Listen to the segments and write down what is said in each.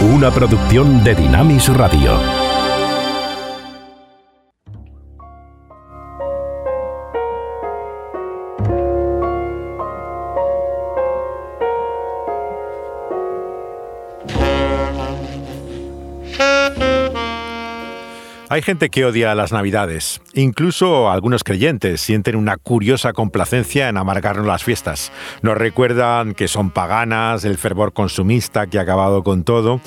una producción de Dinamis Radio. Hay gente que odia las Navidades. Incluso algunos creyentes sienten una curiosa complacencia en amargarnos las fiestas. Nos recuerdan que son paganas, el fervor consumista que ha acabado con todo.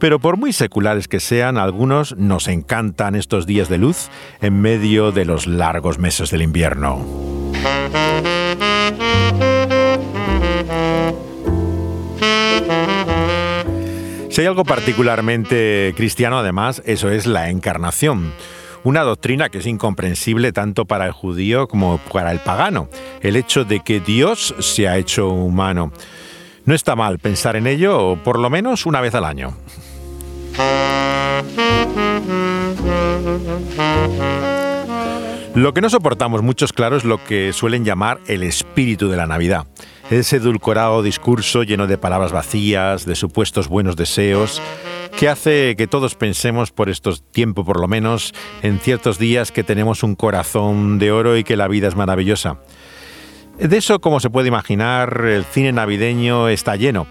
Pero por muy seculares que sean, algunos nos encantan estos días de luz en medio de los largos meses del invierno. Si hay algo particularmente cristiano, además, eso es la encarnación. Una doctrina que es incomprensible tanto para el judío como para el pagano. El hecho de que Dios se ha hecho humano. No está mal pensar en ello, por lo menos una vez al año. Lo que no soportamos muchos, claro, es lo que suelen llamar el espíritu de la Navidad. Ese edulcorado discurso lleno de palabras vacías, de supuestos buenos deseos, que hace que todos pensemos por estos tiempos, por lo menos, en ciertos días que tenemos un corazón de oro y que la vida es maravillosa. De eso, como se puede imaginar, el cine navideño está lleno.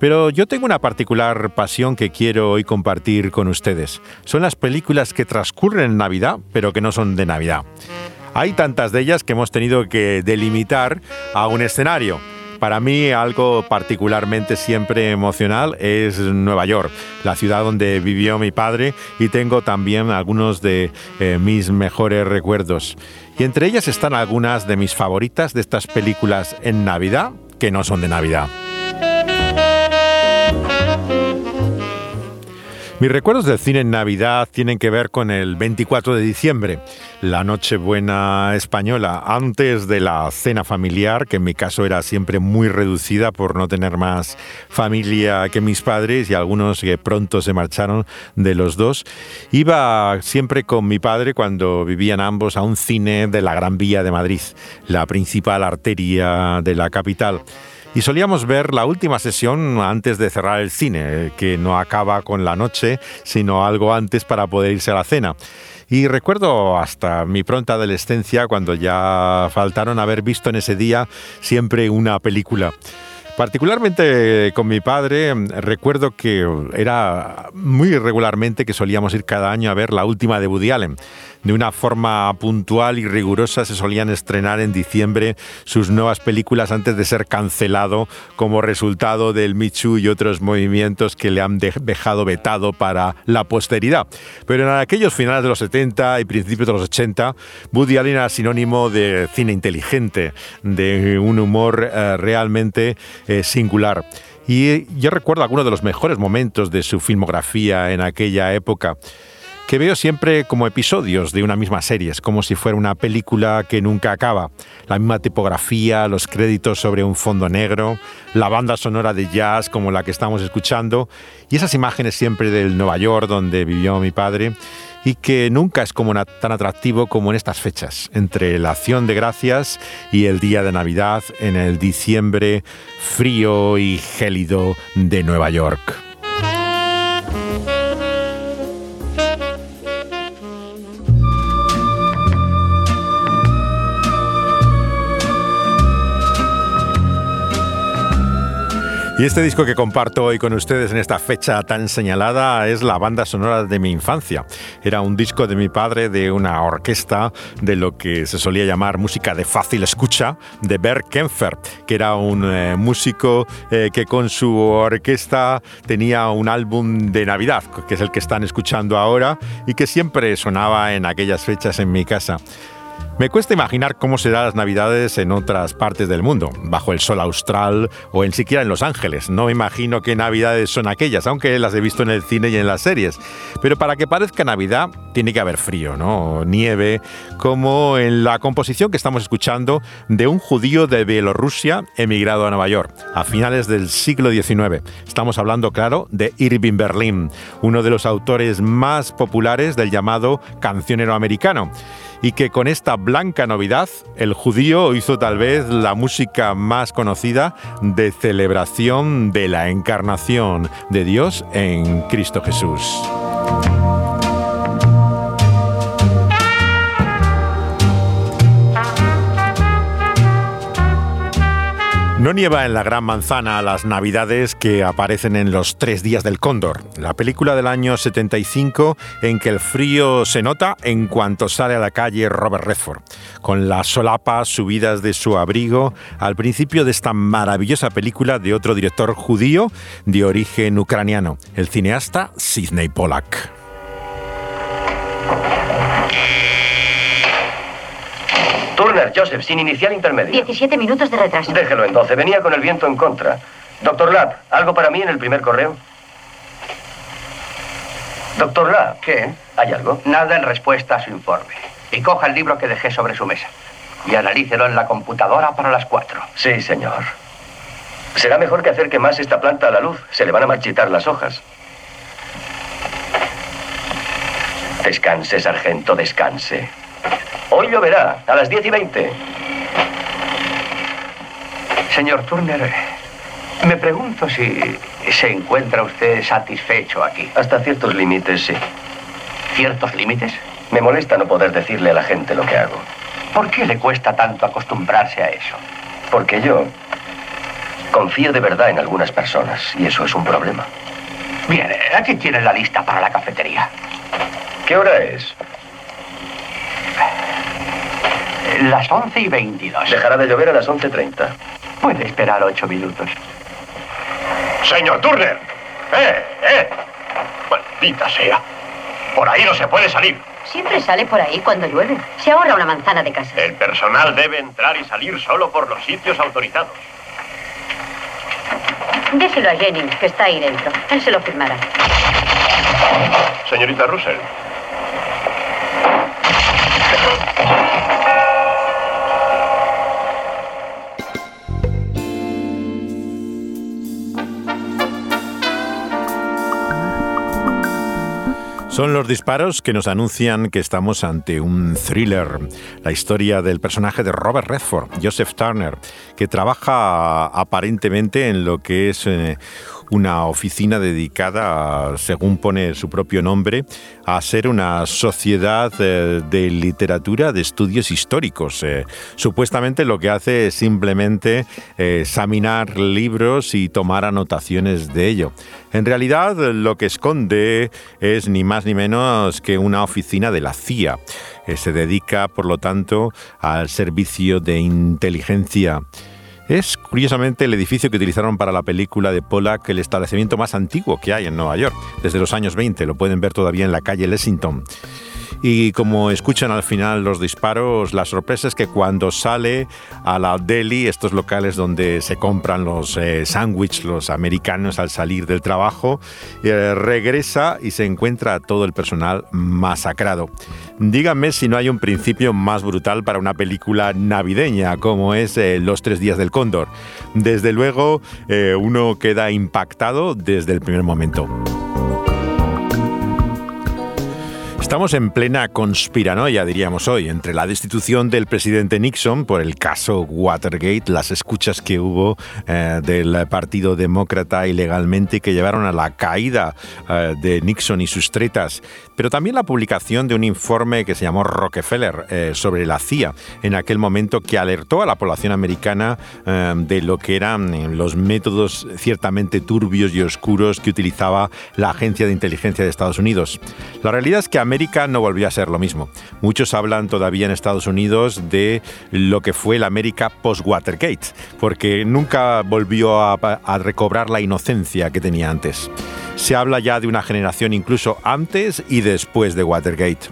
Pero yo tengo una particular pasión que quiero hoy compartir con ustedes. Son las películas que transcurren en Navidad, pero que no son de Navidad. Hay tantas de ellas que hemos tenido que delimitar a un escenario. Para mí algo particularmente siempre emocional es Nueva York, la ciudad donde vivió mi padre y tengo también algunos de eh, mis mejores recuerdos. Y entre ellas están algunas de mis favoritas de estas películas en Navidad que no son de Navidad. Mis recuerdos del cine en Navidad tienen que ver con el 24 de diciembre, la Nochebuena española, antes de la cena familiar, que en mi caso era siempre muy reducida por no tener más familia que mis padres y algunos que pronto se marcharon de los dos. Iba siempre con mi padre cuando vivían ambos a un cine de la Gran Vía de Madrid, la principal arteria de la capital. Y solíamos ver la última sesión antes de cerrar el cine, que no acaba con la noche, sino algo antes para poder irse a la cena. Y recuerdo hasta mi pronta adolescencia cuando ya faltaron haber visto en ese día siempre una película. Particularmente con mi padre, recuerdo que era muy regularmente que solíamos ir cada año a ver la última de Woody Allen de una forma puntual y rigurosa se solían estrenar en diciembre sus nuevas películas antes de ser cancelado como resultado del Michu y otros movimientos que le han dejado vetado para la posteridad. Pero en aquellos finales de los 70 y principios de los 80, Woody Allen era sinónimo de cine inteligente, de un humor eh, realmente eh, singular. Y yo recuerdo algunos de los mejores momentos de su filmografía en aquella época que veo siempre como episodios de una misma serie, es como si fuera una película que nunca acaba. La misma tipografía, los créditos sobre un fondo negro, la banda sonora de jazz como la que estamos escuchando y esas imágenes siempre del Nueva York donde vivió mi padre y que nunca es como tan atractivo como en estas fechas, entre la acción de gracias y el día de Navidad en el diciembre frío y gélido de Nueva York. Y este disco que comparto hoy con ustedes en esta fecha tan señalada es la banda sonora de mi infancia. Era un disco de mi padre de una orquesta de lo que se solía llamar música de fácil escucha, de Bert Kempfer, que era un eh, músico eh, que con su orquesta tenía un álbum de Navidad, que es el que están escuchando ahora y que siempre sonaba en aquellas fechas en mi casa. Me cuesta imaginar cómo serán las Navidades en otras partes del mundo, bajo el sol austral o en siquiera en Los Ángeles. No imagino qué Navidades son aquellas, aunque las he visto en el cine y en las series. Pero para que parezca Navidad, tiene que haber frío, ¿no? Nieve, como en la composición que estamos escuchando de un judío de Bielorrusia emigrado a Nueva York a finales del siglo XIX. Estamos hablando, claro, de Irving Berlin, uno de los autores más populares del llamado cancionero americano y que con esta blanca novedad, el judío hizo tal vez la música más conocida de celebración de la encarnación de Dios en Cristo Jesús. No nieva en la Gran Manzana las Navidades que aparecen en los tres días del Cóndor, la película del año 75 en que el frío se nota en cuanto sale a la calle Robert Redford, con las solapas subidas de su abrigo al principio de esta maravillosa película de otro director judío de origen ucraniano, el cineasta Sidney Pollack. Turner, Joseph, sin inicial intermedio. 17 minutos de retraso. Déjelo en 12. Venía con el viento en contra. Doctor Lab, ¿algo para mí en el primer correo? Doctor Lab. ¿Qué? ¿Hay algo? Nada en respuesta a su informe. Y coja el libro que dejé sobre su mesa. Y analícelo en la computadora para las cuatro. Sí, señor. Será mejor que acerque más esta planta a la luz. Se le van a marchitar las hojas. Descanse, sargento, descanse. Hoy lloverá, a las 10 y 20. Señor Turner, me pregunto si se encuentra usted satisfecho aquí. Hasta ciertos límites, sí. ¿Ciertos límites? Me molesta no poder decirle a la gente lo que hago. ¿Por qué le cuesta tanto acostumbrarse a eso? Porque yo confío de verdad en algunas personas y eso es un problema. Bien, aquí tiene la lista para la cafetería. ¿Qué hora es? Las 11 y 22. Dejará de llover a las 11.30. Puede esperar ocho minutos. Señor Turner. ¡Eh, eh! Maldita sea. Por ahí no se puede salir. Siempre sale por ahí cuando llueve. Se ahorra una manzana de casa. El personal debe entrar y salir solo por los sitios autorizados. Déselo a Jennings, que está ahí dentro. Él se lo firmará. Señorita Russell. Son los disparos que nos anuncian que estamos ante un thriller, la historia del personaje de Robert Redford, Joseph Turner, que trabaja aparentemente en lo que es eh, una oficina dedicada, según pone su propio nombre, a ser una sociedad eh, de literatura de estudios históricos. Eh, supuestamente lo que hace es simplemente examinar libros y tomar anotaciones de ello. En realidad lo que esconde es ni más ni menos que una oficina de la CIA. Eh, se dedica, por lo tanto, al servicio de inteligencia. Es curiosamente el edificio que utilizaron para la película de Pollack el establecimiento más antiguo que hay en Nueva York, desde los años 20, lo pueden ver todavía en la calle Lexington. Y como escuchan al final los disparos, la sorpresa es que cuando sale a la deli, estos locales donde se compran los eh, sándwiches, los americanos al salir del trabajo, eh, regresa y se encuentra todo el personal masacrado. Díganme si no hay un principio más brutal para una película navideña como es eh, Los tres días del Desde luego, uno queda impactado desde el primer momento. Estamos en plena conspiranoia, diríamos hoy, entre la destitución del presidente Nixon por el caso Watergate, las escuchas que hubo eh, del Partido Demócrata ilegalmente que llevaron a la caída eh, de Nixon y sus tretas, pero también la publicación de un informe que se llamó Rockefeller eh, sobre la CIA, en aquel momento que alertó a la población americana de lo que eran los métodos ciertamente turbios y oscuros que utilizaba la Agencia de Inteligencia de Estados Unidos. La realidad es que América no volvió a ser lo mismo. Muchos hablan todavía en Estados Unidos de lo que fue la América post-Watergate, porque nunca volvió a recobrar la inocencia que tenía antes. Se habla ya de una generación incluso antes y después de Watergate.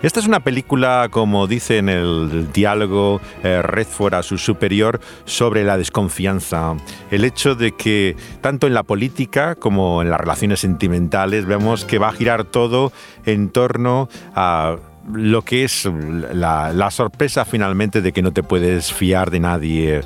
Esta es una película, como dice en el diálogo eh, Redford a su superior, sobre la desconfianza. El hecho de que tanto en la política como en las relaciones sentimentales vemos que va a girar todo en torno a lo que es la, la sorpresa finalmente de que no te puedes fiar de nadie.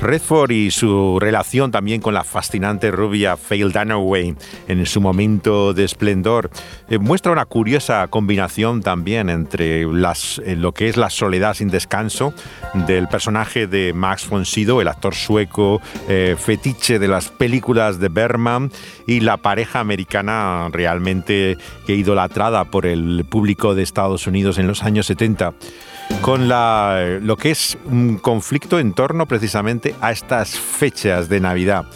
Redford y su relación también con la fascinante rubia Faye Dunaway en su momento de esplendor. Eh, muestra una curiosa combinación también entre las, eh, lo que es la soledad sin descanso del personaje de Max von Sydow, el actor sueco eh, fetiche de las películas de Berman, y la pareja americana realmente que idolatrada por el público de Estados Unidos en los años 70 con la, lo que es un conflicto en torno precisamente a estas fechas de Navidad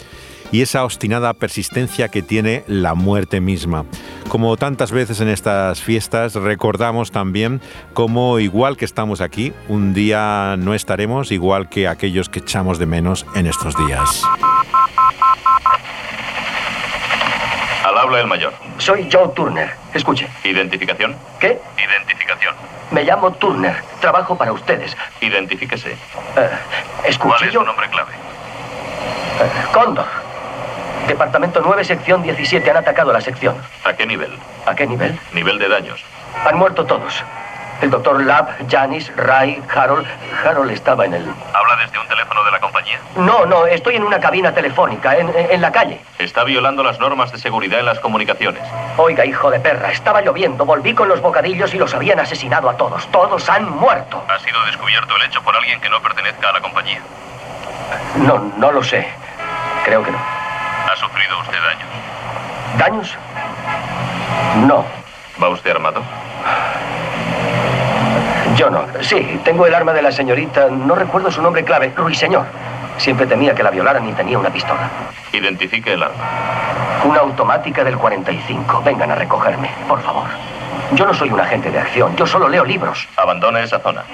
y esa obstinada persistencia que tiene la muerte misma. Como tantas veces en estas fiestas, recordamos también cómo igual que estamos aquí, un día no estaremos igual que aquellos que echamos de menos en estos días. Al habla el mayor. Soy Joe Turner. Escuche. ¿Identificación? ¿Qué? Identificación. Me llamo Turner. Trabajo para ustedes. Identifíquese. Escuche, ¿Cuál es su nombre clave? Eh, Cóndor. Departamento 9, sección 17. Han atacado la sección. ¿A qué nivel? ¿A qué nivel? Nivel de daños. Han muerto todos. El doctor Lab, Janis, Ray, Harold. Harold estaba en el... ¿Habla desde un teléfono de la compañía? No, no, estoy en una cabina telefónica, en, en- en la calle. Está violando las normas de seguridad en las comunicaciones. Oiga, hijo de perra, estaba lloviendo, volví con los bocadillos y los habían asesinado a todos. Todos han muerto. ¿Ha sido descubierto el hecho por alguien que no pertenezca a la compañía? No, no lo sé. Creo que no. ¿Ha sufrido usted daños? ¿Daños? No, ¿Va usted armado? Yo no. Sí, tengo el arma de la señorita, no recuerdo su nombre clave, Ruiseñor. Siempre temía que la violaran y tenía una pistola. Identifique el arma. Una automática del 45. Vengan a recogerme, por favor. Yo no soy un agente de acción, yo solo leo libros. Abandone esa zona.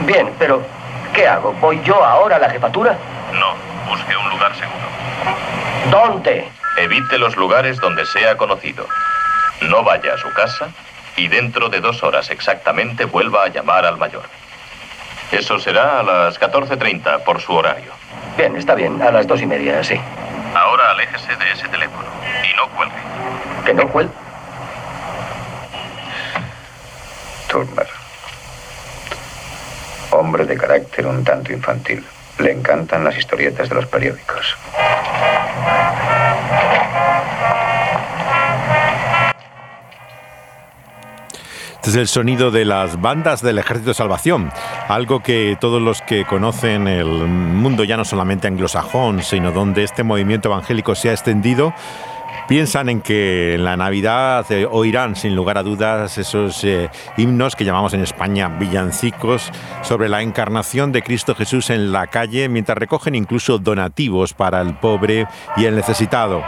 Bien, pero ¿qué hago? ¿Voy yo ahora a la jefatura? No, busque un lugar seguro. ¿Dónde? Evite los lugares donde sea conocido. No vaya a su casa y dentro de dos horas exactamente vuelva a llamar al mayor. Eso será a las 14.30 por su horario. Bien, está bien, a las dos y media, sí. Ahora aléjese de ese teléfono y no cuelgue. ¿Que no cuel? Turner. Hombre de carácter un tanto infantil. Le encantan las historietas de los periódicos. Este es el sonido de las bandas del Ejército de Salvación, algo que todos los que conocen el mundo ya no solamente anglosajón, sino donde este movimiento evangélico se ha extendido, piensan en que en la Navidad eh, oirán sin lugar a dudas esos eh, himnos que llamamos en España villancicos sobre la encarnación de Cristo Jesús en la calle, mientras recogen incluso donativos para el pobre y el necesitado.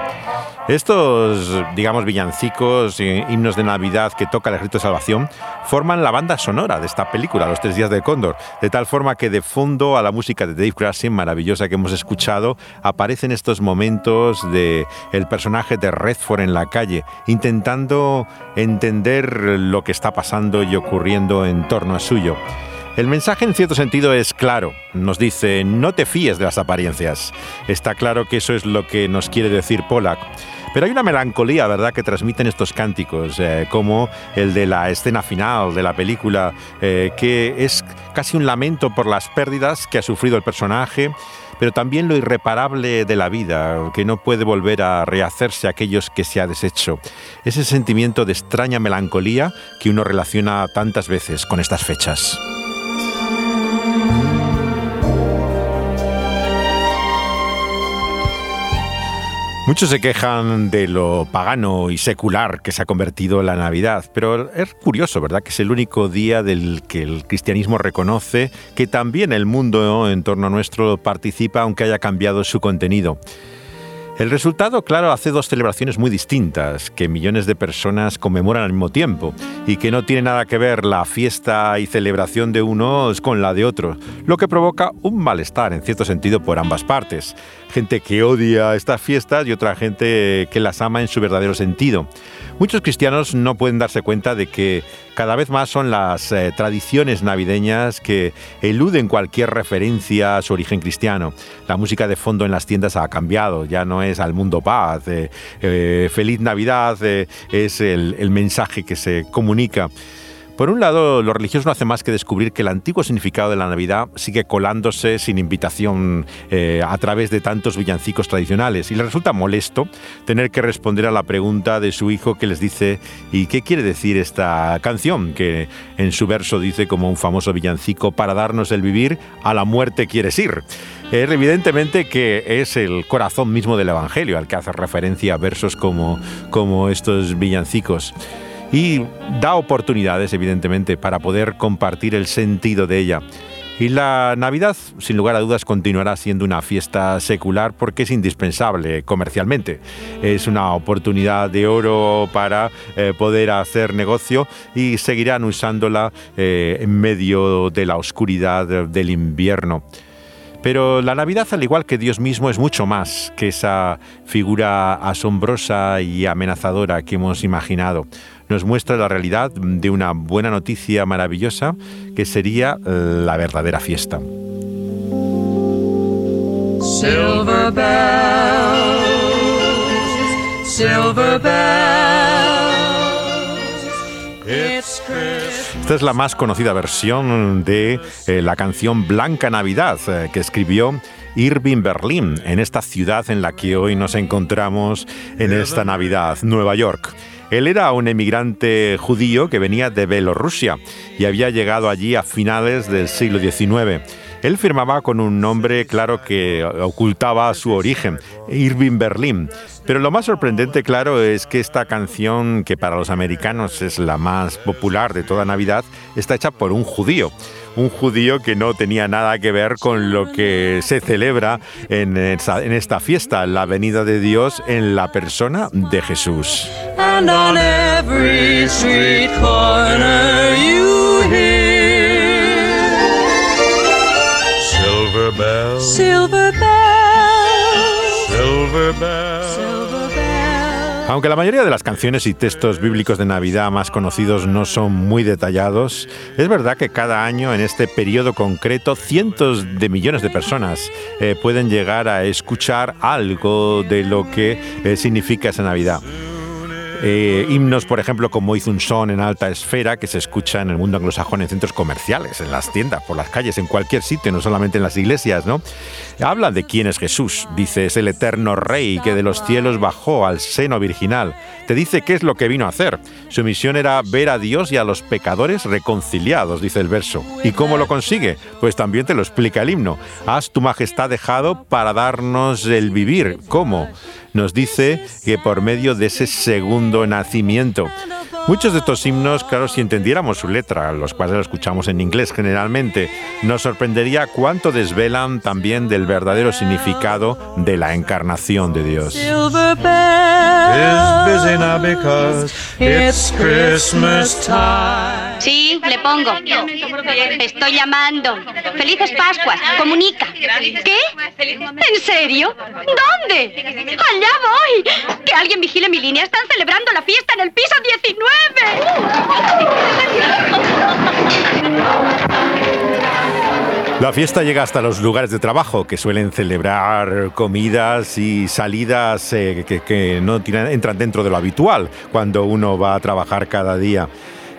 Estos, digamos, villancicos, himnos de Navidad que toca el Ejército de Salvación, forman la banda sonora de esta película, Los Tres Días del Cóndor, de tal forma que de fondo a la música de Dave Crashing, maravillosa que hemos escuchado, aparecen estos momentos de el personaje de Redford en la calle, intentando entender lo que está pasando y ocurriendo en torno a suyo. El mensaje en cierto sentido es claro, nos dice no te fíes de las apariencias. Está claro que eso es lo que nos quiere decir Pollack. Pero hay una melancolía, ¿verdad?, que transmiten estos cánticos, eh, como el de la escena final de la película, eh, que es casi un lamento por las pérdidas que ha sufrido el personaje, pero también lo irreparable de la vida, que no puede volver a rehacerse aquellos que se ha deshecho. Ese sentimiento de extraña melancolía que uno relaciona tantas veces con estas fechas. Muchos se quejan de lo pagano y secular que se ha convertido la Navidad, pero es curioso, ¿verdad? Que es el único día del que el cristianismo reconoce que también el mundo en torno a nuestro participa, aunque haya cambiado su contenido. El resultado, claro, hace dos celebraciones muy distintas, que millones de personas conmemoran al mismo tiempo, y que no tiene nada que ver la fiesta y celebración de unos con la de otros, lo que provoca un malestar, en cierto sentido, por ambas partes. Gente que odia estas fiestas y otra gente que las ama en su verdadero sentido. Muchos cristianos no pueden darse cuenta de que cada vez más son las eh, tradiciones navideñas que eluden cualquier referencia a su origen cristiano. La música de fondo en las tiendas ha cambiado, ya no es al mundo paz, eh, eh, feliz Navidad es el mensaje que se comunica. Por un lado, los religiosos no hacen más que descubrir que el antiguo significado de la Navidad sigue colándose sin invitación eh, a través de tantos villancicos tradicionales y les resulta molesto tener que responder a la pregunta de su hijo que les dice ¿y qué quiere decir esta canción? que en su verso dice como un famoso villancico para darnos el vivir, a la muerte quieres ir. Es evidentemente que es el corazón mismo del Evangelio al que hace referencia versos como, como estos villancicos y da oportunidades, evidentemente, para poder compartir el sentido de ella. Y la Navidad, sin lugar a dudas, continuará siendo una fiesta secular porque es indispensable comercialmente. Es una oportunidad de oro para eh, poder hacer negocio y seguirán usándola eh, en medio de la oscuridad del invierno. Pero la Navidad, al igual que Dios mismo, es mucho más que esa figura asombrosa y amenazadora que hemos imaginado nos muestra la realidad de una buena noticia maravillosa que sería eh, la verdadera fiesta. Esta es la más conocida versión de eh, la canción Blanca Navidad eh, que escribió Irving Berlin en esta ciudad en la que hoy nos encontramos en esta Navidad, Nueva York. Él era un emigrante judío que venía de Bielorrusia y había llegado allí a finales del siglo XIX. Él firmaba con un nombre claro que ocultaba su origen, Irving Berlin. Pero lo más sorprendente, claro, es que esta canción, que para los americanos es la más popular de toda Navidad, está hecha por un judío un judío que no tenía nada que ver con lo que se celebra en esta, fiesta, la venida de Dios en la persona de Jesús. Silver aunque la mayoría de las canciones y textos bíblicos de Navidad más conocidos no son muy detallados, es verdad que cada año en este periodo concreto cientos de millones de personas eh, pueden llegar a escuchar algo de lo que eh, significa esa Navidad. Eh, himnos, por ejemplo, como Hizo un son en alta esfera, que se escucha en el mundo anglosajón en centros comerciales, en las tiendas, por las calles, en cualquier sitio, no solamente en las iglesias, ¿no? Habla de quién es Jesús. Dice, es el eterno Rey que de los cielos bajó al seno virginal. Te dice qué es lo que vino a hacer. Su misión era ver a Dios y a los pecadores reconciliados, dice el verso. ¿Y cómo lo consigue? Pues también te lo explica el himno. Has tu majestad dejado para darnos el vivir. ¿Cómo? Nos dice que por medio de ese segundo nacimiento. Muchos de estos himnos, claro, si entendiéramos su letra, los cuales los escuchamos en inglés generalmente, nos sorprendería cuánto desvelan también del verdadero significado de la encarnación de Dios. Sí, le pongo. Estoy llamando. Felices Pascuas. Comunica. ¿Qué? ¿En serio? ¿Dónde? Allá voy. Que alguien vigile mi línea. Están celebrando la fiesta en el piso 19. La fiesta llega hasta los lugares de trabajo, que suelen celebrar comidas y salidas eh, que, no entran dentro de lo habitual cuando uno va a trabajar cada día.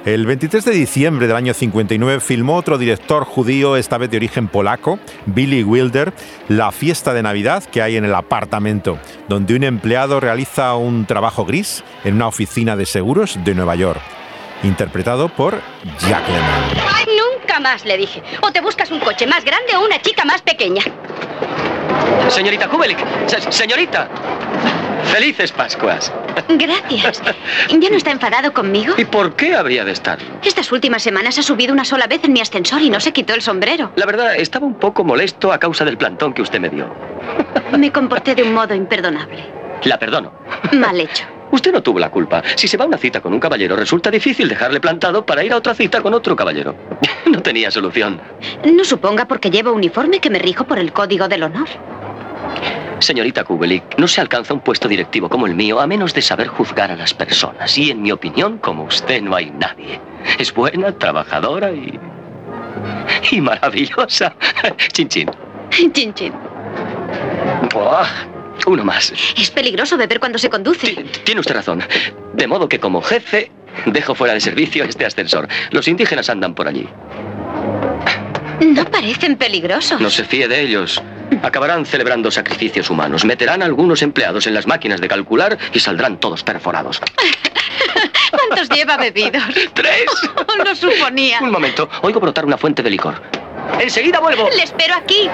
El 23 de diciembre del año 59 filmó otro director judío, esta vez de origen polaco, Billy Wilder, la fiesta de Navidad que hay en el apartamento, donde un empleado realiza un trabajo gris en una oficina de seguros de Nueva York, interpretado por Jack Lemmon. Nunca más, le dije. O te buscas un coche más grande o una chica más pequeña. Señorita Kubelik, señorita. Felices Pascuas. Gracias. ¿Ya no está enfadado conmigo? ¿Y por qué habría de estar? Estas últimas semanas ha subido una sola vez en mi ascensor y no se quitó el sombrero. La verdad, estaba un poco molesto a causa del plantón que usted me dio. Me comporté de un modo imperdonable. La perdono. Mal hecho. Usted no tuvo la culpa. Si se va a una cita con un caballero, resulta difícil dejarle plantado para ir a otra cita con otro caballero. No tenía solución. No suponga porque llevo uniforme que me rijo por el código del honor. Señorita Kubelik, no se alcanza un puesto directivo como el mío a menos de saber juzgar a las personas. Y en mi opinión, como usted, no hay nadie. Es buena, trabajadora y. y maravillosa. Chin chin. Chin chin. uno más. Es peligroso beber cuando se conduce. tiene usted razón. De modo que como jefe, Dejo fuera de servicio este ascensor. Los indígenas andan por allí. No parecen peligrosos. No se fíe de ellos. Acabarán celebrando sacrificios humanos. Meterán a algunos empleados en las máquinas de calcular y saldrán todos perforados. ¿Cuántos lleva bebidos? ¡Tres! Lo suponía. Un momento. Oigo brotar una fuente de licor. Enseguida vuelvo. Le espero aquí.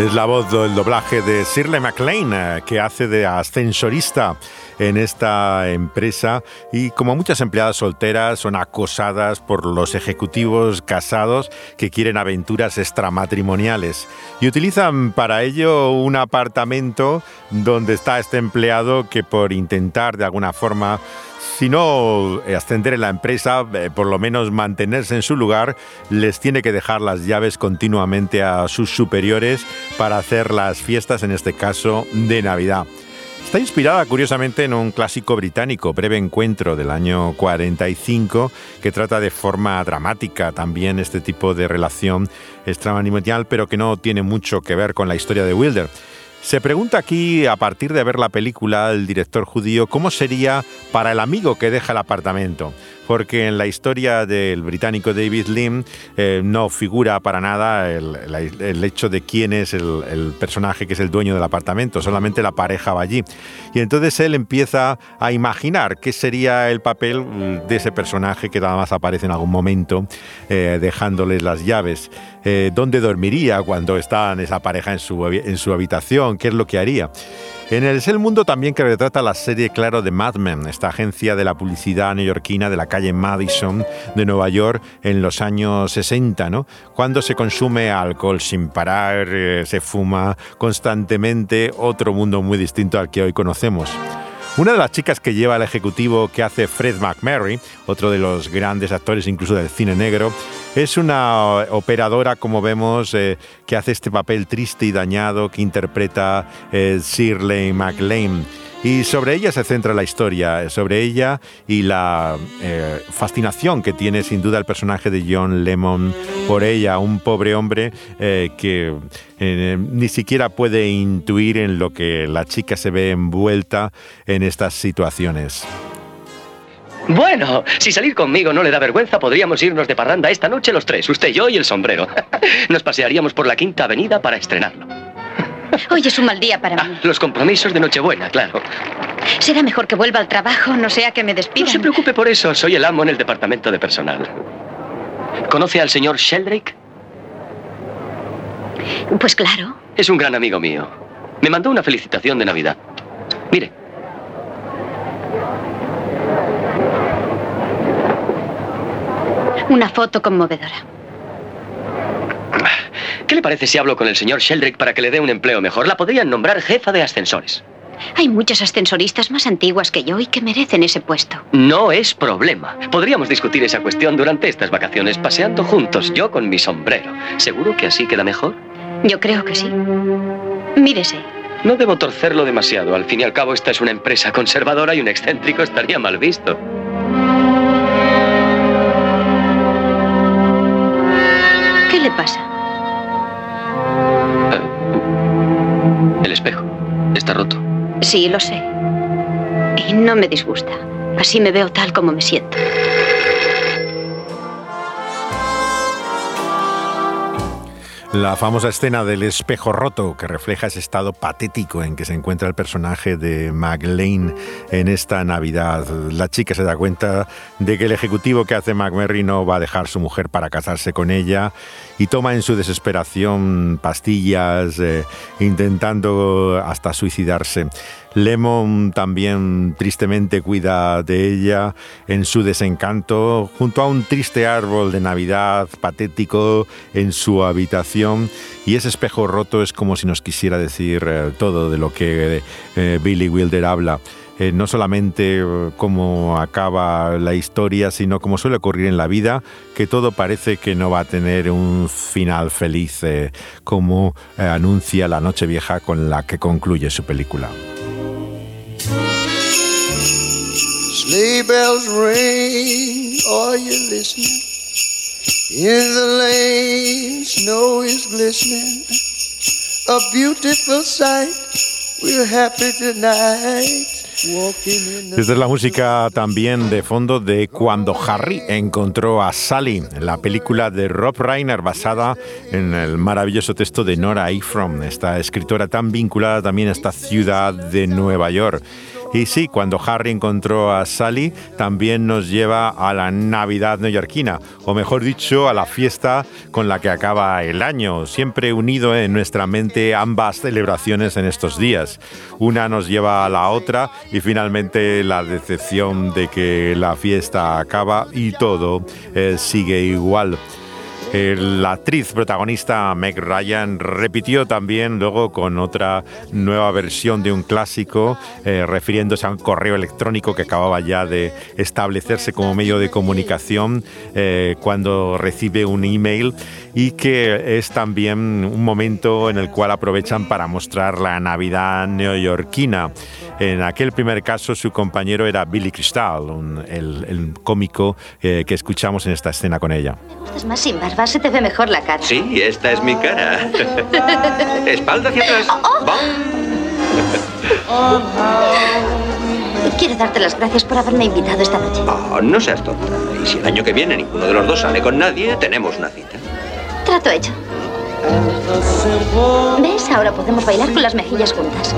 Es la voz del doblaje de Shirley MacLaine, que hace de ascensorista en esta empresa. Y como muchas empleadas solteras son acosadas por los ejecutivos casados que quieren aventuras extramatrimoniales. Y utilizan para ello un apartamento donde está este empleado que por intentar de alguna forma si no eh, ascender en la empresa, eh, por lo menos mantenerse en su lugar, les tiene que dejar las llaves continuamente a sus superiores para hacer las fiestas, en este caso de Navidad. Está inspirada curiosamente en un clásico británico, Breve Encuentro del año 45, que trata de forma dramática también este tipo de relación extramatrimonial, pero que no tiene mucho que ver con la historia de Wilder. Se pregunta aquí, a partir de ver la película, el director judío, cómo sería para el amigo que deja el apartamento porque en la historia del británico David Lim eh, no figura para nada el, hecho de quién es el, personaje que es el dueño del apartamento, solamente la pareja va allí. Y entonces él empieza a imaginar qué sería el papel mm, de ese personaje que nada más aparece en algún momento, eh, dejándoles las llaves. Eh, ¿Dónde dormiría cuando está esa pareja en su habitación? ¿Qué es lo que haría? En el Es el Mundo también que retrata la serie, claro, de Mad Men, esta agencia de la publicidad neoyorquina de la calle Madison de Nueva York en los años 60, ¿no? Cuando se consume alcohol sin parar, eh, se fuma constantemente, otro mundo muy distinto al que hoy conocemos. Una de las chicas que lleva el ejecutivo que hace Fred McMurray, otro de los grandes actores incluso del cine negro, es una operadora, como vemos, eh, que hace este papel triste y dañado que interpreta eh, Shirley MacLaine. Y sobre ella se centra la historia, sobre ella y la eh, fascinación que tiene sin duda el personaje de John Lemon por ella, un pobre hombre eh, que eh, ni siquiera puede intuir en lo que la chica se ve envuelta en estas situaciones. Bueno, si salir conmigo no le da vergüenza, podríamos irnos de parranda esta noche los tres, usted, yo y el sombrero. Nos pasearíamos por la Quinta Avenida para estrenarlo. Hoy es un mal día para mí. Ah, los compromisos de Nochebuena, claro. Será mejor que vuelva al trabajo, no sea que me despidan. No se preocupe por eso, soy el amo en el departamento de personal. ¿Conoce al señor Sheldrake? Pues claro. Es un gran amigo mío. Me mandó una felicitación de Navidad. Mire. Una foto conmovedora. ¿Qué le parece si hablo con el señor Sheldrake para que le dé un empleo mejor? La podrían nombrar jefa de ascensores. Hay muchas ascensoristas más antiguas que yo y que merecen ese puesto. No es problema. Podríamos discutir esa cuestión durante estas vacaciones, paseando juntos, yo con mi sombrero. ¿Seguro que así queda mejor? Yo creo que sí. Mírese. No debo torcerlo demasiado. Al fin y al cabo, esta es una empresa conservadora y un excéntrico estaría mal visto. ¿Qué le pasa? Sí, lo sé. Y no me disgusta. Así me veo tal como me siento. La famosa escena del espejo roto que refleja ese estado patético en que se encuentra el personaje de McLean en esta Navidad. La chica se da cuenta de que el ejecutivo que hace McMurray no va a dejar su mujer para casarse con ella y toma en su desesperación pastillas, eh, intentando hasta suicidarse. Lemon también tristemente cuida de ella en su desencanto, junto a un triste árbol de Navidad patético en su habitación. Y ese espejo roto es como si nos quisiera decir eh, todo de lo que eh, Billy Wilder habla. Eh, no solamente cómo acaba la historia, sino como suele ocurrir en la vida, que todo parece que no va a tener un final feliz, como anuncia la noche vieja con la que concluye su película. Sleigh bells ring, are you listening? In the lane, snow is glistening. A beautiful sight, we're happy tonight. Esta es la música también de fondo de Cuando Harry encontró a Sally, la película de Rob Reiner basada en el maravilloso texto de Nora Ephron, esta escritora tan vinculada también a esta ciudad de Nueva York. Y sí, cuando Harry encontró a Sally, también nos lleva a la Navidad neoyorquina, o mejor dicho, a la fiesta con la que acaba el año, siempre unido en nuestra mente ambas celebraciones en estos días. Una nos lleva a la otra y finalmente la decepción de que la fiesta acaba y todo eh, sigue igual. La actriz protagonista Meg Ryan repitió también luego con otra nueva versión de un clásico, eh, refiriéndose a un correo electrónico que acababa ya de establecerse como medio de comunicación eh, cuando recibe un email y que es también un momento en el cual aprovechan para mostrar la Navidad neoyorquina. En aquel primer caso su compañero era Billy Crystal, el, cómico eh, que escuchamos en esta escena con ella. Estás más sin barba, se te ve mejor la cara. Sí, esta es mi cara. Espalda hacia atrás. Oh. Quiero darte las gracias por haberme invitado esta noche. Oh, no seas tonta. Y si el año que viene ninguno de los dos sale con nadie, tenemos una cita. Trato hecho. ¿Ves? Ahora podemos bailar con las mejillas juntas.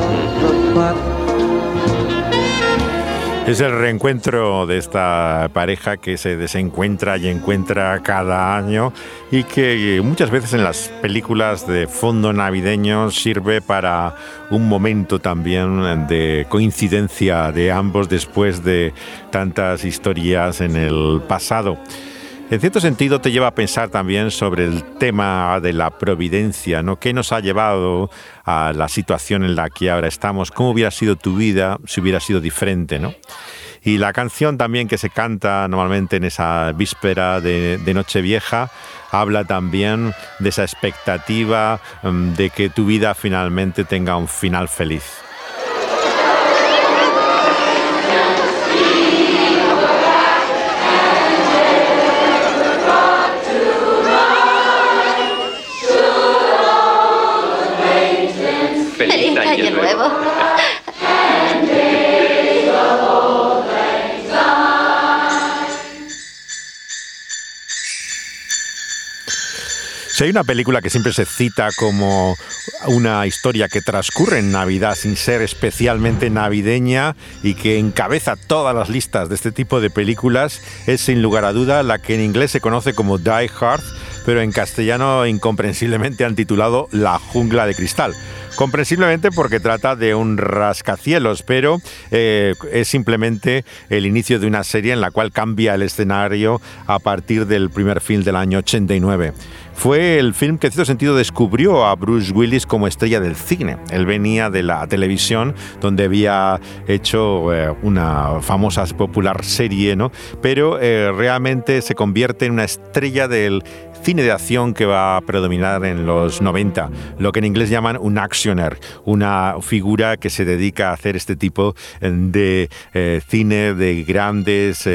Es el reencuentro de esta pareja que se desencuentra y encuentra cada año y que muchas veces en las películas de fondo navideño sirve para un momento también de coincidencia de ambos después de tantas historias en el pasado. En cierto sentido te lleva a pensar también sobre el tema de la providencia, ¿no? ¿Qué nos ha llevado a la situación en la que ahora estamos? ¿Cómo hubiera sido tu vida si hubiera sido diferente, ¿no? Y la canción también que se canta normalmente en esa víspera de, de Nochevieja habla también de esa expectativa mm, de que tu vida finalmente tenga un final feliz. Hay una película que siempre se cita como una historia que transcurre en Navidad sin ser especialmente navideña y que encabeza todas las listas de este tipo de películas, es sin lugar a duda la que en inglés se conoce como Die Hard, pero en castellano incomprensiblemente han titulado La jungla de cristal comprensiblemente porque trata de un rascacielos, pero eh, es simplemente el inicio de una serie en la cual cambia el escenario a partir del primer film del año 89. Fue el film que en cierto sentido descubrió a Bruce Willis como estrella del cine. Él venía de la televisión donde había hecho eh, una famosa popular serie, ¿no? Pero eh, realmente se convierte en una estrella del cine de acción que va a predominar en los 90, lo que en inglés llaman un actioner, una figura que se dedica a hacer este tipo de eh, cine de grandes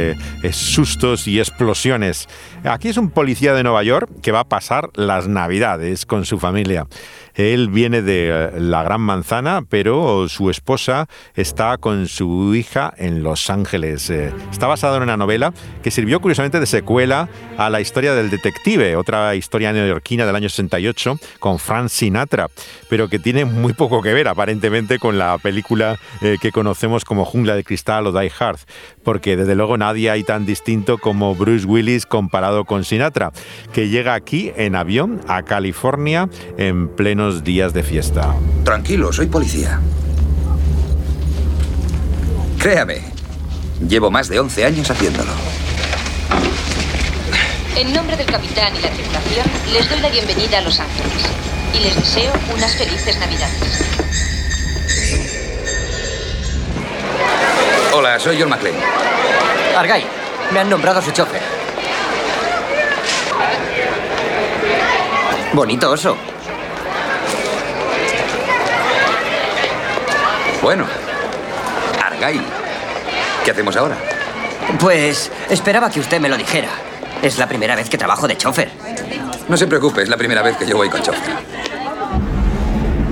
sustos y explosiones. Aquí es un policía de Nueva York que va a pasar las navidades con su familia. Él viene de eh, la Gran Manzana, pero su esposa está con su hija en Los Ángeles. Eh, está basado en una novela que sirvió curiosamente de secuela a la historia del detective, otra historia neoyorquina del año 68 con Frank Sinatra, pero que tiene muy poco que ver aparentemente con la película eh, que conocemos como Jungla de Cristal o Die Hard, porque desde luego nadie hay tan distinto como Bruce Willis comparado con Sinatra, que llega aquí en avión a California en pleno días de fiesta. Tranquilo, soy policía. Créame, llevo más de 11 años haciéndolo. En nombre del capitán y la tripulación, les doy la bienvenida a Los Ángeles y les deseo unas felices Navidades. Hola, soy John McClane. Argay, me han nombrado su chofer. Bonito oso. Bueno, Argyle, ¿qué hacemos ahora? Pues esperaba que usted me lo dijera. Es la primera vez que trabajo de chofer. No se preocupe, es la primera vez que yo voy con chofer.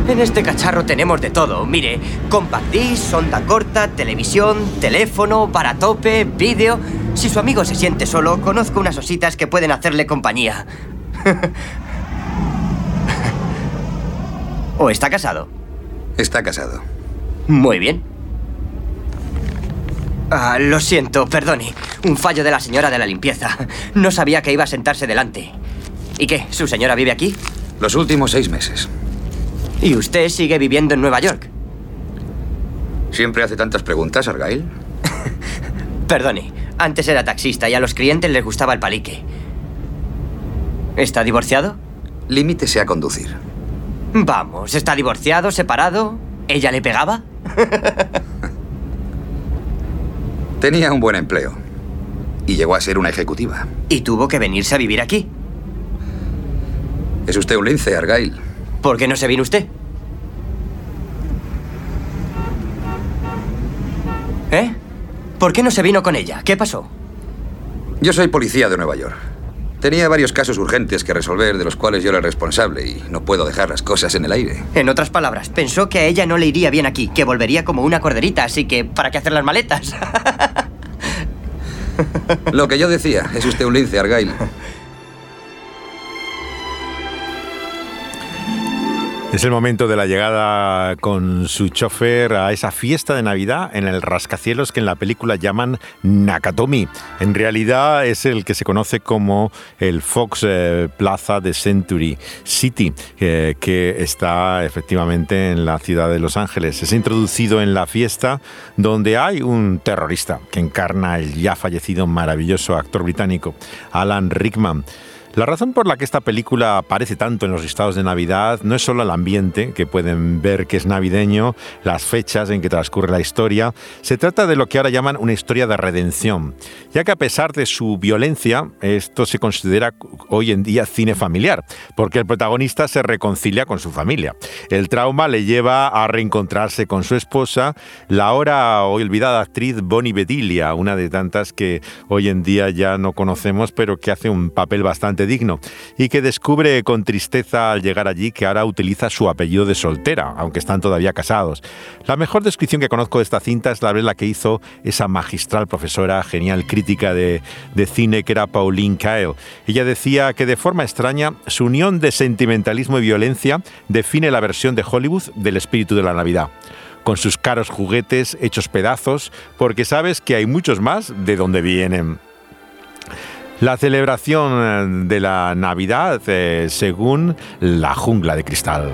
En este cacharro tenemos de todo. Mire, compact disc, onda corta, televisión, teléfono, para tope, vídeo. Si su amigo se siente solo, conozco unas ositas que pueden hacerle compañía. ¿O está casado? Está casado. Muy bien. Ah, lo siento, perdone. Un fallo de la señora de la limpieza. No sabía que iba a sentarse delante. ¿Y qué? ¿Su señora vive aquí? Los últimos seis meses. ¿Y usted sigue viviendo en Nueva York? ¿Siempre hace tantas preguntas, Argyle? Perdone, antes era taxista y a los clientes les gustaba el palique. ¿Está divorciado? Limítese a conducir. Vamos, ¿está divorciado, separado? ¿Ella le pegaba? Tenía un buen empleo. Y llegó a ser una ejecutiva. ¿Y tuvo que venirse a vivir aquí? Es usted un lince, Argyle. ¿Por qué no se vino usted? ¿Eh? ¿Por qué no se vino con ella? ¿Qué pasó? Yo soy policía de Nueva York. Tenía varios casos urgentes que resolver de los cuales yo era el responsable y no puedo dejar las cosas en el aire. En otras palabras, pensó que a ella no le iría bien aquí, que volvería como una corderita, así que ¿para qué hacer las maletas? Lo que yo decía, es usted un lince, Argyle. Es el momento de la llegada con su chofer a esa fiesta de Navidad en el rascacielos que en la película llaman Nakatomi. En realidad es el que se conoce como el Fox eh, Plaza de Century City, eh, que está efectivamente en la ciudad de Los Ángeles. Es introducido en la fiesta donde hay un terrorista que encarna el ya fallecido maravilloso actor británico Alan Rickman. La razón por la que esta película aparece tanto en los listados de Navidad no es solo el ambiente, que pueden ver que es navideño, las fechas en que transcurre la historia, se trata de lo que ahora llaman una historia de redención, ya que a pesar de su violencia, esto se considera hoy en día cine familiar, porque el protagonista se reconcilia con su familia. El trauma le lleva a reencontrarse con su esposa, la ahora hoy olvidada actriz Bonnie Bedelia, una de tantas que hoy en día ya no conocemos, pero que hace un papel bastante digno y que descubre con tristeza al llegar allí que ahora utiliza su apellido de soltera, aunque están todavía casados. La mejor descripción que conozco de esta cinta es la vez la que hizo esa magistral profesora, genial crítica de, de cine que era Pauline Kael. Ella decía que de forma extraña su unión de sentimentalismo y violencia define la versión de Hollywood del espíritu de la Navidad con sus caros juguetes hechos pedazos, porque sabes que hay muchos más de donde vienen. La celebración de la Navidad eh, según la jungla de cristal.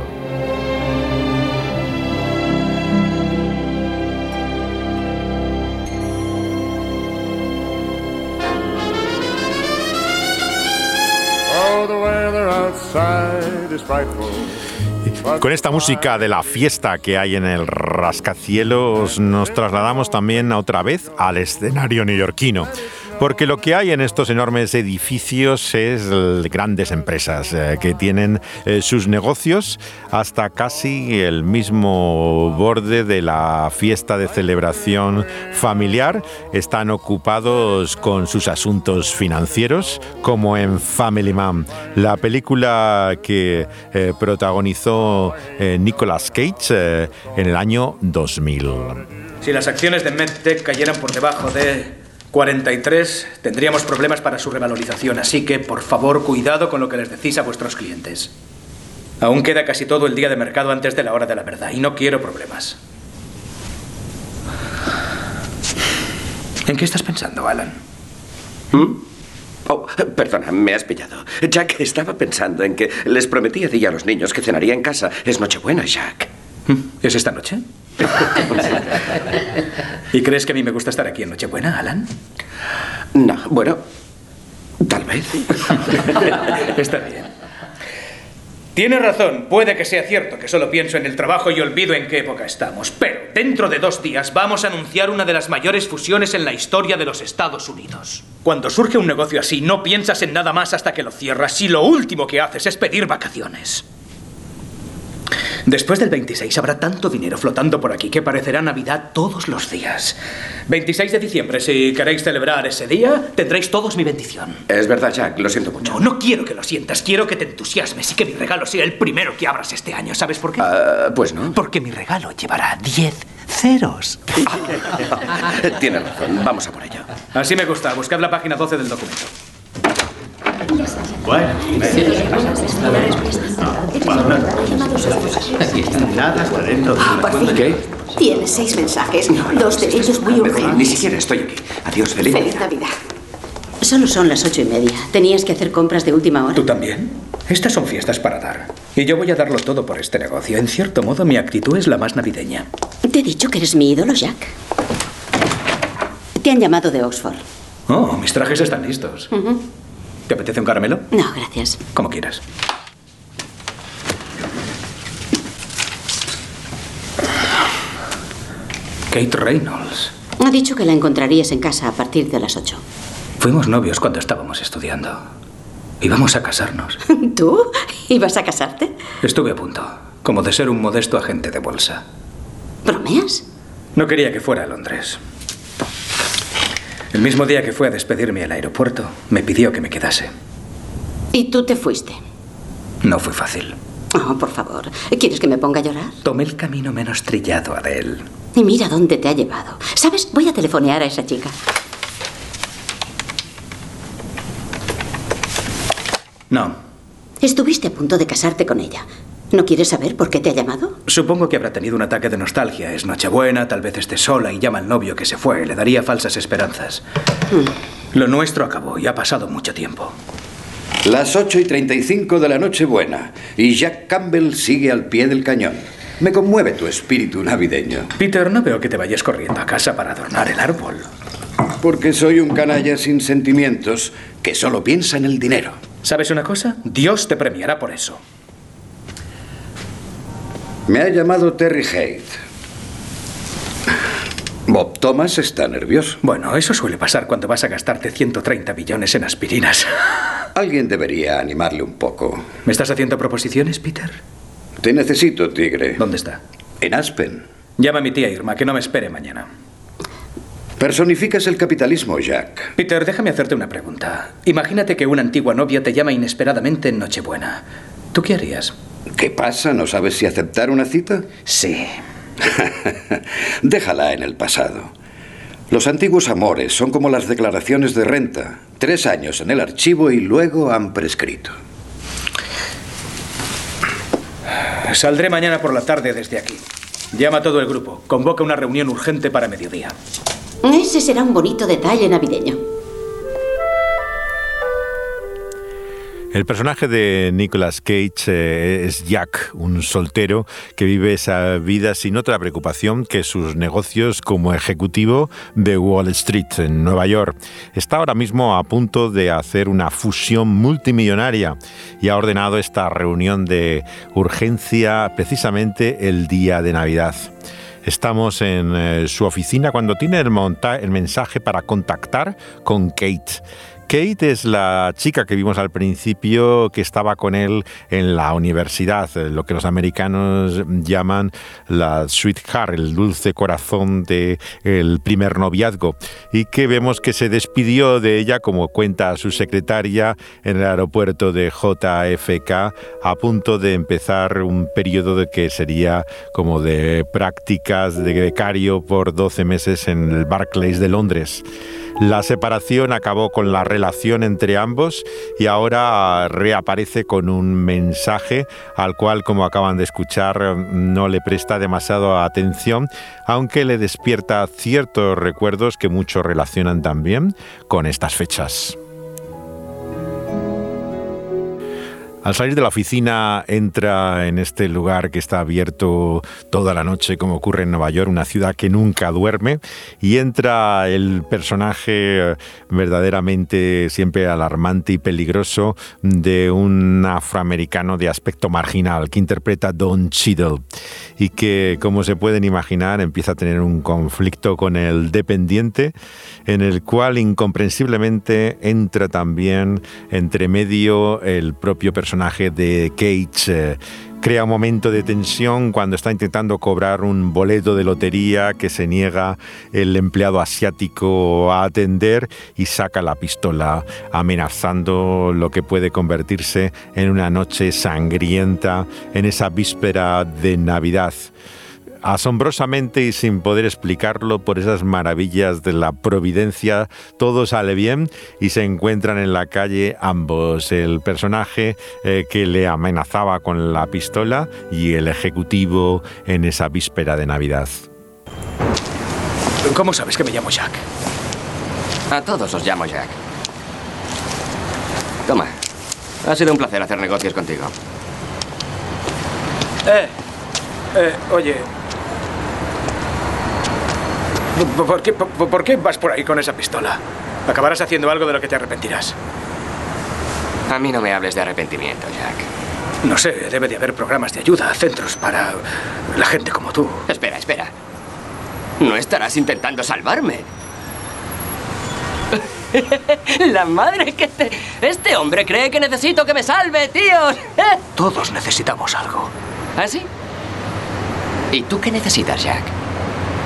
Con esta música de la fiesta que hay en el rascacielos nos trasladamos también otra vez al escenario neoyorquino. Porque lo que hay en estos enormes edificios es grandes empresas eh, que tienen eh, sus negocios hasta casi el mismo borde de la fiesta de celebración familiar. Están ocupados con sus asuntos financieros, como en Family Man, la película que eh, protagonizó Nicolas Cage en el año 2000. Si las acciones de MedTech cayeran por debajo de 43, tendríamos problemas para su revalorización, así que por favor cuidado con lo que les decís a vuestros clientes. Aún queda casi todo el día de mercado antes de la hora de la verdad y no quiero problemas. ¿En qué estás pensando, Alan? ¿Mm? Oh, perdona, me has pillado. Jack estaba pensando en que les prometí a ti y a los niños que cenaría en casa. Es Nochebuena, Jack. ¿Es esta noche? ¿Y crees que a mí me gusta estar aquí en Nochebuena, Alan? No, bueno, tal vez. Está bien. Tienes razón, puede que sea cierto que solo pienso en el trabajo y olvido en qué época estamos, pero dentro de dos días vamos a anunciar una de las mayores fusiones en la historia de los Estados Unidos. Cuando surge un negocio así, no piensas en nada más hasta que lo cierras y lo último que haces es pedir vacaciones. Después del 26 habrá tanto dinero flotando por aquí que parecerá Navidad todos los días. 26 de diciembre, si queréis celebrar ese día, tendréis todos mi bendición. Es verdad, Jack, lo siento mucho. No, no quiero que lo sientas, quiero que te entusiasmes y que mi regalo sea el primero que abras este año. ¿Sabes por qué? Ah, pues no. Porque mi regalo llevará 10 ceros. Tiene razón, vamos a por ello. Así me gusta, buscad la página 12 del documento. Bueno, nada está dentro de Ah, por fin. ¿Qué? Tienes seis mensajes, dos de ellos muy urgentes. ni siquiera estoy aquí. Adiós, feliz. Feliz Navidad. Solo son las ocho y media. ¿Tenías que hacer compras de última hora? ¿Tú también? Estas son fiestas para dar. Y yo voy a darlo todo por este negocio. En cierto modo, mi actitud es la más navideña. Te he dicho que eres mi ídolo, Jack. Te han llamado de Oxford. Oh, mis trajes están listos. Ujú. ¿Te apetece un caramelo? No, gracias. Como quieras. Kate Reynolds. Ha dicho que la encontrarías en casa a partir de las ocho. Fuimos novios cuando estábamos estudiando. Íbamos a casarnos. ¿Tú? ¿Ibas a casarte? Estuve a punto, como de ser un modesto agente de bolsa. ¿Bromeas? No quería que fuera a Londres. El mismo día que fue a despedirme al aeropuerto, me pidió que me quedase. ¿Y tú te fuiste? No fue fácil. Oh, por favor. ¿Quieres que me ponga a llorar? Tomé el camino menos trillado, Adele. Y mira dónde te ha llevado. ¿Sabes? Voy a telefonear a esa chica. No. Estuviste a punto de casarte con ella. ¿No quieres saber por qué te ha llamado? Supongo que habrá tenido un ataque de nostalgia. Es Nochebuena, tal vez esté sola y llama al novio que se fue. Le daría falsas esperanzas. Lo nuestro acabó y ha pasado mucho tiempo. Las 8 y 35 de la noche buena y Jack Campbell sigue al pie del cañón. Me conmueve tu espíritu navideño. Peter, no veo que te vayas corriendo a casa para adornar el árbol. Porque soy un canalla sin sentimientos que solo piensa en el dinero. ¿Sabes una cosa? Dios te premiará por eso. Me ha llamado Terry Haight. Bob Thomas está nervioso. Bueno, eso suele pasar cuando vas a gastarte 130 billones en aspirinas. Alguien debería animarle un poco. ¿Me estás haciendo proposiciones, Peter? Te necesito, tigre. ¿Dónde está? En Aspen. Llama a mi tía Irma, que no me espere mañana. Personificas el capitalismo, Jack. Peter, déjame hacerte una pregunta. Imagínate que una antigua novia te llama inesperadamente en Nochebuena. ¿Tú qué harías? ¿Qué pasa? ¿No sabes si aceptar una cita? Sí. Déjala en el pasado. Los antiguos amores son como las declaraciones de renta. Tres años en el archivo y luego han prescrito. Saldré mañana por la tarde desde aquí. Llama a todo el grupo. Convoca una reunión urgente para mediodía. Ese será un bonito detalle navideño. El personaje de Nicolas Cage eh, es Jack, un soltero que vive esa vida sin otra preocupación que sus negocios como ejecutivo de Wall Street en Nueva York. Está ahora mismo a punto de hacer una fusión multimillonaria y ha ordenado esta reunión de urgencia precisamente el día de Navidad. Estamos en eh, su oficina cuando tiene el, monta el mensaje para contactar con Kate. Kate es la chica que vimos al principio que estaba con él en la universidad, lo que los americanos llaman la sweetheart, el dulce corazón del el primer noviazgo, y que vemos que se despidió de ella, como cuenta su secretaria, en el aeropuerto de JFK, a punto de empezar un periodo de que sería como de prácticas de becario por 12 meses en el Barclays de Londres. La separación acabó con la relación entre ambos y ahora reaparece con un mensaje al cual, como acaban de escuchar, no le presta demasiado atención, aunque le despierta ciertos recuerdos que muchos relacionan también con estas fechas. Al salir de la oficina entra en este lugar que está abierto toda la noche como ocurre en Nueva York, una ciudad que nunca duerme, y entra el personaje verdaderamente siempre alarmante y peligroso de un afroamericano de aspecto marginal que interpreta Don Cheadle y que, como se pueden imaginar, empieza a tener un conflicto con el dependiente en el cual incomprensiblemente entra también entre medio el propio personaje personaje de Cage. Eh, crea un momento de tensión cuando está intentando cobrar un boleto de lotería que se niega el empleado asiático a atender y saca la pistola amenazando lo que puede convertirse en una noche sangrienta en esa víspera de Navidad asombrosamente y sin poder explicarlo por esas maravillas de la providencia, todo sale bien y se encuentran en la calle ambos, el personaje eh, que le amenazaba con la pistola y el ejecutivo en esa víspera de Navidad. ¿Cómo sabes que me llamo Jack? A todos os llamo Jack. Toma. Ha sido un placer hacer negocios contigo. Eh, eh, oye, ¿Por qué, por, qué vas por ahí con esa pistola? Acabarás haciendo algo de lo que te arrepentirás. A mí no me hables de arrepentimiento, Jack. No sé, debe de haber programas de ayuda, centros para la gente como tú. Espera, espera. No estarás intentando salvarme. La madre que te... Este hombre cree que necesito que me salve, tíos. Todos necesitamos algo. ¿Ah, sí? ¿Y tú qué necesitas, Jack?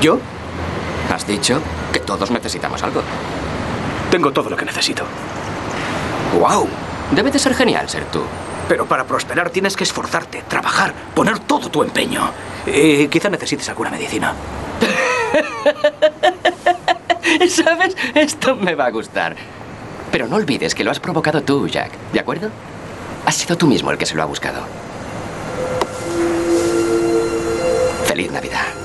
¿Yo? Has dicho que todos necesitamos algo. Tengo todo lo que necesito. ¡Wow! Debe de ser genial ser tú. Pero para prosperar tienes que esforzarte, trabajar, poner todo tu empeño. Y quizá necesites alguna medicina. ¿Sabes? Esto me va a gustar. Pero no olvides que lo has provocado tú, Jack. ¿De acuerdo? Has sido tú mismo el que se lo ha buscado. Feliz Navidad.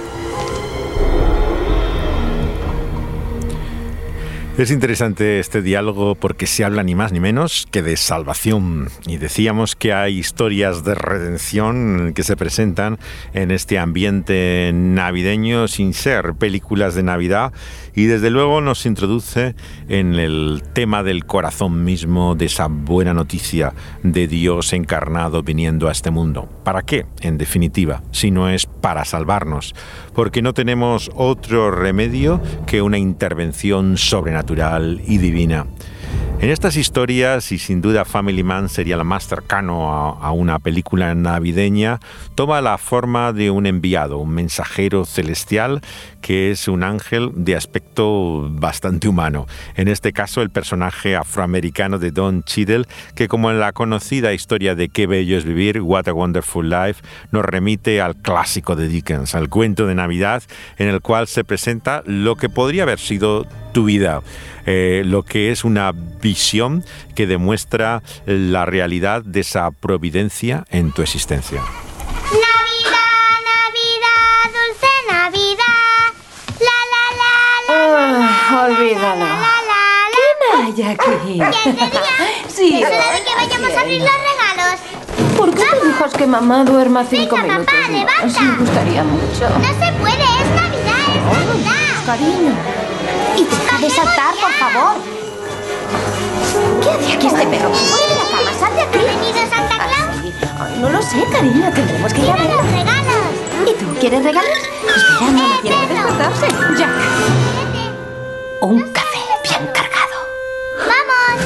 Es interesante este diálogo porque se habla ni más ni menos que de salvación. Y decíamos que hay historias de redención que se presentan en este ambiente navideño sin ser películas de Navidad y desde luego nos introduce en el tema del corazón mismo de esa buena noticia de Dios encarnado viniendo a este mundo. ¿Para qué? En definitiva, si no es para salvarnos, porque no tenemos otro remedio que una intervención sobrenatural y divina. En estas historias, y sin duda Family Man sería lo más cercano a, una película navideña, toma la forma de un enviado, un mensajero celestial que es un ángel de aspecto bastante humano. En este caso, el personaje afroamericano de Don Cheadle, que como en la conocida historia de Qué bello es vivir, What a Wonderful Life, nos remite al clásico de Dickens, al cuento de Navidad, en el cual se presenta lo que podría haber sido tu vida. Eh, lo que es una visión que demuestra la realidad de esa providencia en tu existencia. Olvídalo. ¿Quién hay aquí? ¿Quién sería? Sí. Es hora de que vayamos a abrir los regalos. ¿Por qué te dejas que mamá duerma cinco Venga, minutos papá, levanta. Me gustaría mucho. No se puede, es Navidad, es Navidad. Cariño. Y deja de saltar, por favor. ¿Qué hace aquí este perro? La cama, sal de aquí. ¿Ha venido Santa Claus? Ay, no lo sé, cariño. Tendremos que ir a verlo. los regalos. ¿Y tú quieres regalos? Espera, mamá tiene que despertarse. Jack. Un café bien cargado. ¡Vamos!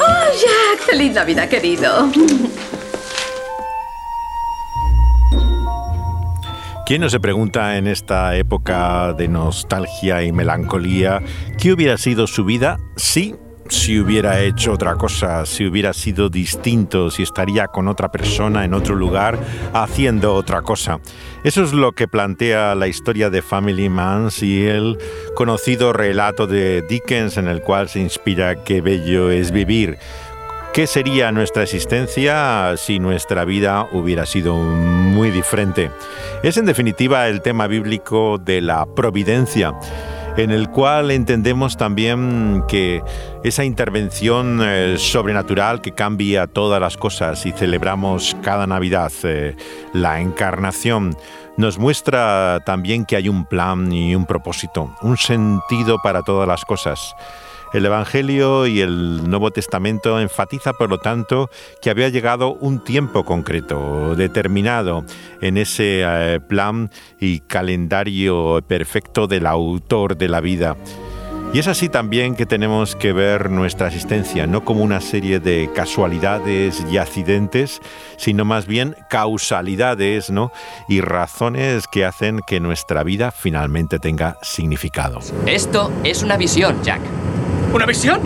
¡Oh, Jack! ¡Feliz Navidad, querido! ¿Quién no se pregunta en esta época de nostalgia y melancolía qué hubiera sido su vida si si hubiera hecho otra cosa, si hubiera sido distinto, si estaría con otra persona en otro lugar haciendo otra cosa. Eso es lo que plantea la historia de Family Man y el conocido relato de Dickens en el cual se inspira Qué bello es vivir. ¿Qué sería nuestra existencia si nuestra vida hubiera sido muy diferente? Es en definitiva el tema bíblico de la providencia en el cual entendemos también que esa intervención eh, sobrenatural que cambia todas las cosas y celebramos cada Navidad, eh, la encarnación, nos muestra también que hay un plan y un propósito, un sentido para todas las cosas. El Evangelio y el Nuevo Testamento enfatiza, por lo tanto, que había llegado un tiempo concreto, determinado, en ese eh, plan y calendario perfecto del autor de la vida. Y es así también que tenemos que ver nuestra existencia, no como una serie de casualidades y accidentes, sino más bien causalidades ¿no? y razones que hacen que nuestra vida finalmente tenga significado. Esto es una visión, Jack. ¿Una visión?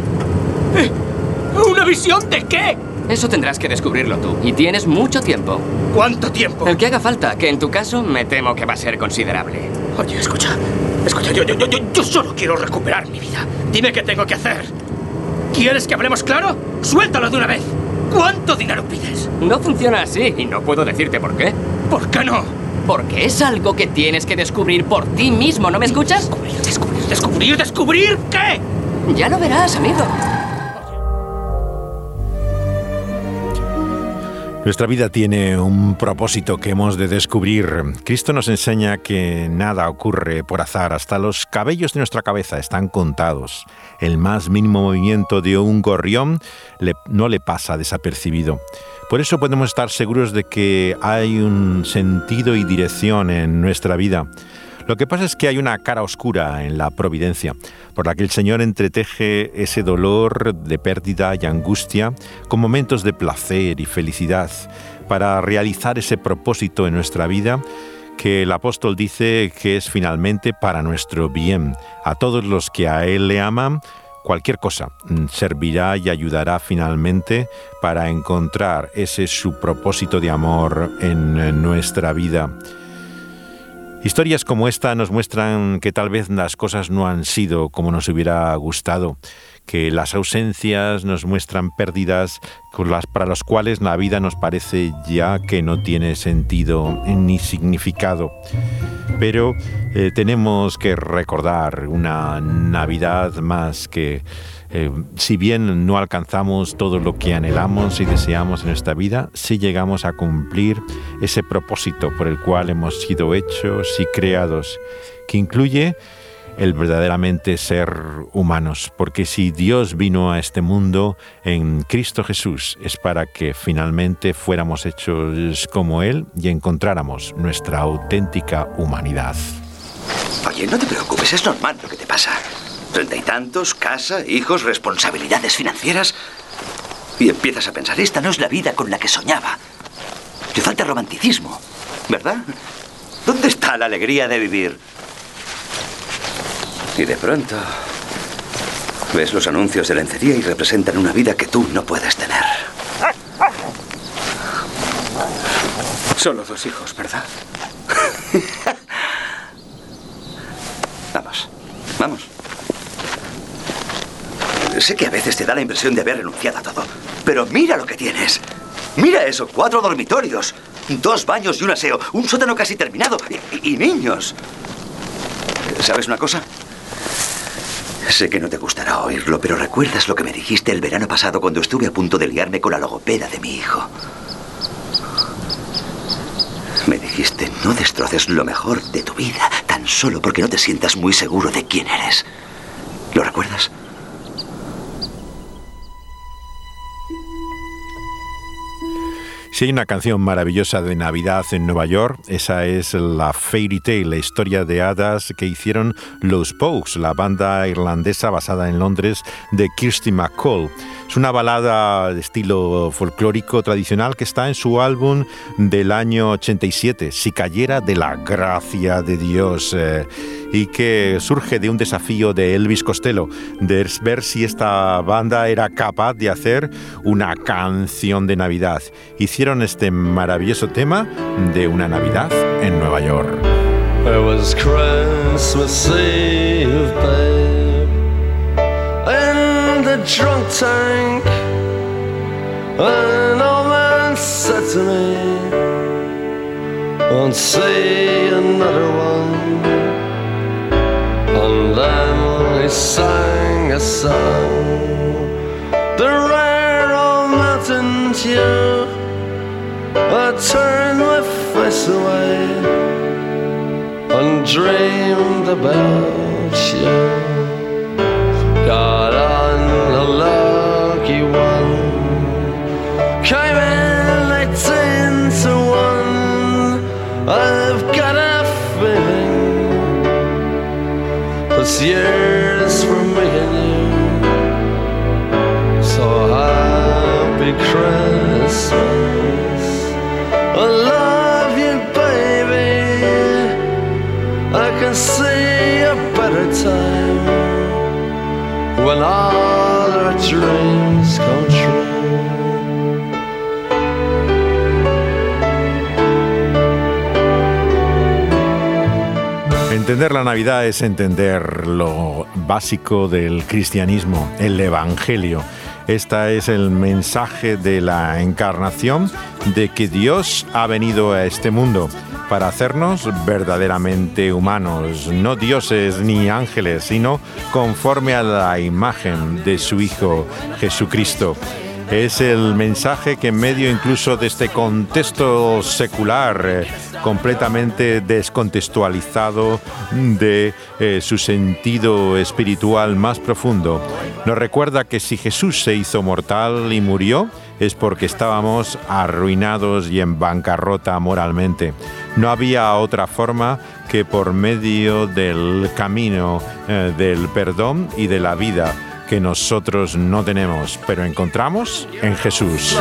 ¿Una visión de qué? Eso tendrás que descubrirlo tú, y tienes mucho tiempo. ¿Cuánto tiempo? El que haga falta, que en tu caso me temo que va a ser considerable. Oye, escucha, escucha, yo, yo, yo, yo solo quiero recuperar mi vida. Dime qué tengo que hacer. ¿Quieres que hablemos claro? Suéltalo de una vez. ¿Cuánto dinero pides? No funciona así, y no puedo decirte por qué. ¿Por qué no? Porque es algo que tienes que descubrir por ti mismo, ¿no me escuchas? Descubrir, descubrir, descubrir, descubrir, ¿qué? Ya lo verás, amigo. Nuestra vida tiene un propósito que hemos de descubrir. Cristo nos enseña que nada ocurre por azar, hasta los cabellos de nuestra cabeza están contados. El más mínimo movimiento de un gorrión no le pasa desapercibido. Por eso podemos estar seguros de que hay un sentido y dirección en nuestra vida. Lo que pasa es que hay una cara oscura en la providencia, por la que el Señor entreteje ese dolor de pérdida y angustia con momentos de placer y felicidad para realizar ese propósito en nuestra vida que el apóstol dice que es finalmente para nuestro bien. A todos los que a Él le aman, cualquier cosa servirá y ayudará finalmente para encontrar ese su propósito de amor en nuestra vida. Historias como esta nos muestran que tal vez las cosas no han sido como nos hubiera gustado, que las ausencias nos muestran pérdidas para las cuales la vida nos parece ya que no tiene sentido ni significado. Pero eh, tenemos que recordar una Navidad más que eh, si bien no alcanzamos todo lo que anhelamos y deseamos en esta vida, sí llegamos a cumplir ese propósito por el cual hemos sido hechos y creados, que incluye el verdaderamente ser humanos, porque si Dios vino a este mundo en Cristo Jesús es para que finalmente fuéramos hechos como Él y encontráramos nuestra auténtica humanidad. Oye, no te preocupes, es normal lo que te pasa. Treinta y tantos, casa, hijos, responsabilidades financieras. Y empiezas a pensar, esta no es la vida con la que soñaba. Te falta romanticismo, ¿verdad? ¿Dónde está la alegría de vivir? Y de pronto ves los anuncios de lencería y representan una vida que tú no puedes tener. Solo dos hijos, ¿verdad? vamos, vamos. Sé que a veces te da la impresión de haber renunciado a todo, pero mira lo que tienes. Mira eso, cuatro dormitorios, dos baños y un aseo, un sótano casi terminado y, niños. ¿Sabes una cosa? Sé que no te gustará oírlo, pero ¿recuerdas lo que me dijiste el verano pasado cuando estuve a punto de liarme con la logopeda de mi hijo? Me dijiste, no destroces lo mejor de tu vida tan solo porque no te sientas muy seguro de quién eres. ¿Lo recuerdas? Hay una canción maravillosa de Navidad en Nueva York, esa es la Fairy Tale, la historia de hadas que hicieron los Pogues, la banda irlandesa basada en Londres de Kirsty McCall. Es una balada de estilo folclórico tradicional que está en su álbum del año 87, Si cayera de la gracia de Dios. Eh, y que surge de un desafío de Elvis Costello, de ver si esta banda era capaz de hacer una canción de Navidad. Hicieron este maravilloso tema de una Navidad en Nueva York. Sang a song, the rare old mountain tune. I turned my face away and dreamed about you. God, I one. Came in eighteen to one. I've got a feeling this year's Christmas. I love you, baby. I can see a better time when all our dreams come true. Entender la Navidad es entender lo básico del cristianismo, el Evangelio. Este es el mensaje de la encarnación, de que Dios ha venido a este mundo para hacernos verdaderamente humanos, no dioses ni ángeles, sino conforme a la imagen de su Hijo Jesucristo. Es el mensaje que en medio incluso de este contexto secular, eh, completamente descontextualizado de eh, su sentido espiritual más profundo, nos recuerda que si Jesús se hizo mortal y murió, es porque estábamos arruinados y en bancarrota moralmente. No había otra forma que por medio del camino eh, del perdón y de la vida que nosotros no tenemos, pero encontramos en Jesús.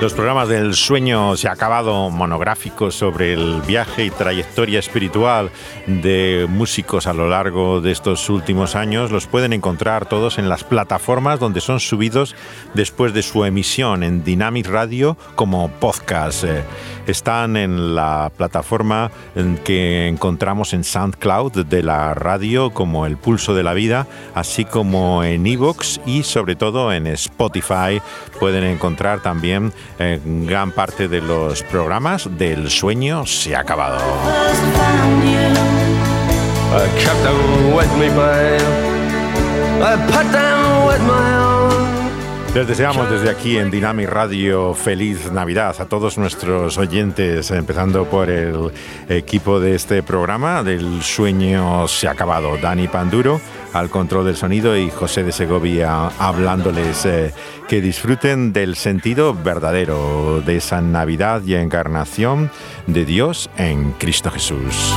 Los programas del sueño se ha acabado monográficos sobre el viaje y trayectoria espiritual de músicos a lo largo de estos últimos años. Los pueden encontrar todos en las plataformas donde son subidos después de su emisión en Dynamic Radio como podcast. Eh, están en la plataforma que encontramos en SoundCloud de la radio como El Pulso de la Vida, así como en Evox y sobre todo en Spotify. Pueden encontrar también eh, gran parte de los programas del sueño se ha acabado. Les deseamos desde aquí en Dynamic Radio feliz Navidad a todos nuestros oyentes, empezando por el equipo de este programa del sueño se ha acabado. Dani Panduro al control del sonido y José de Segovia hablándoles eh, que disfruten del sentido verdadero de esa Navidad y encarnación de Dios en Cristo Jesús.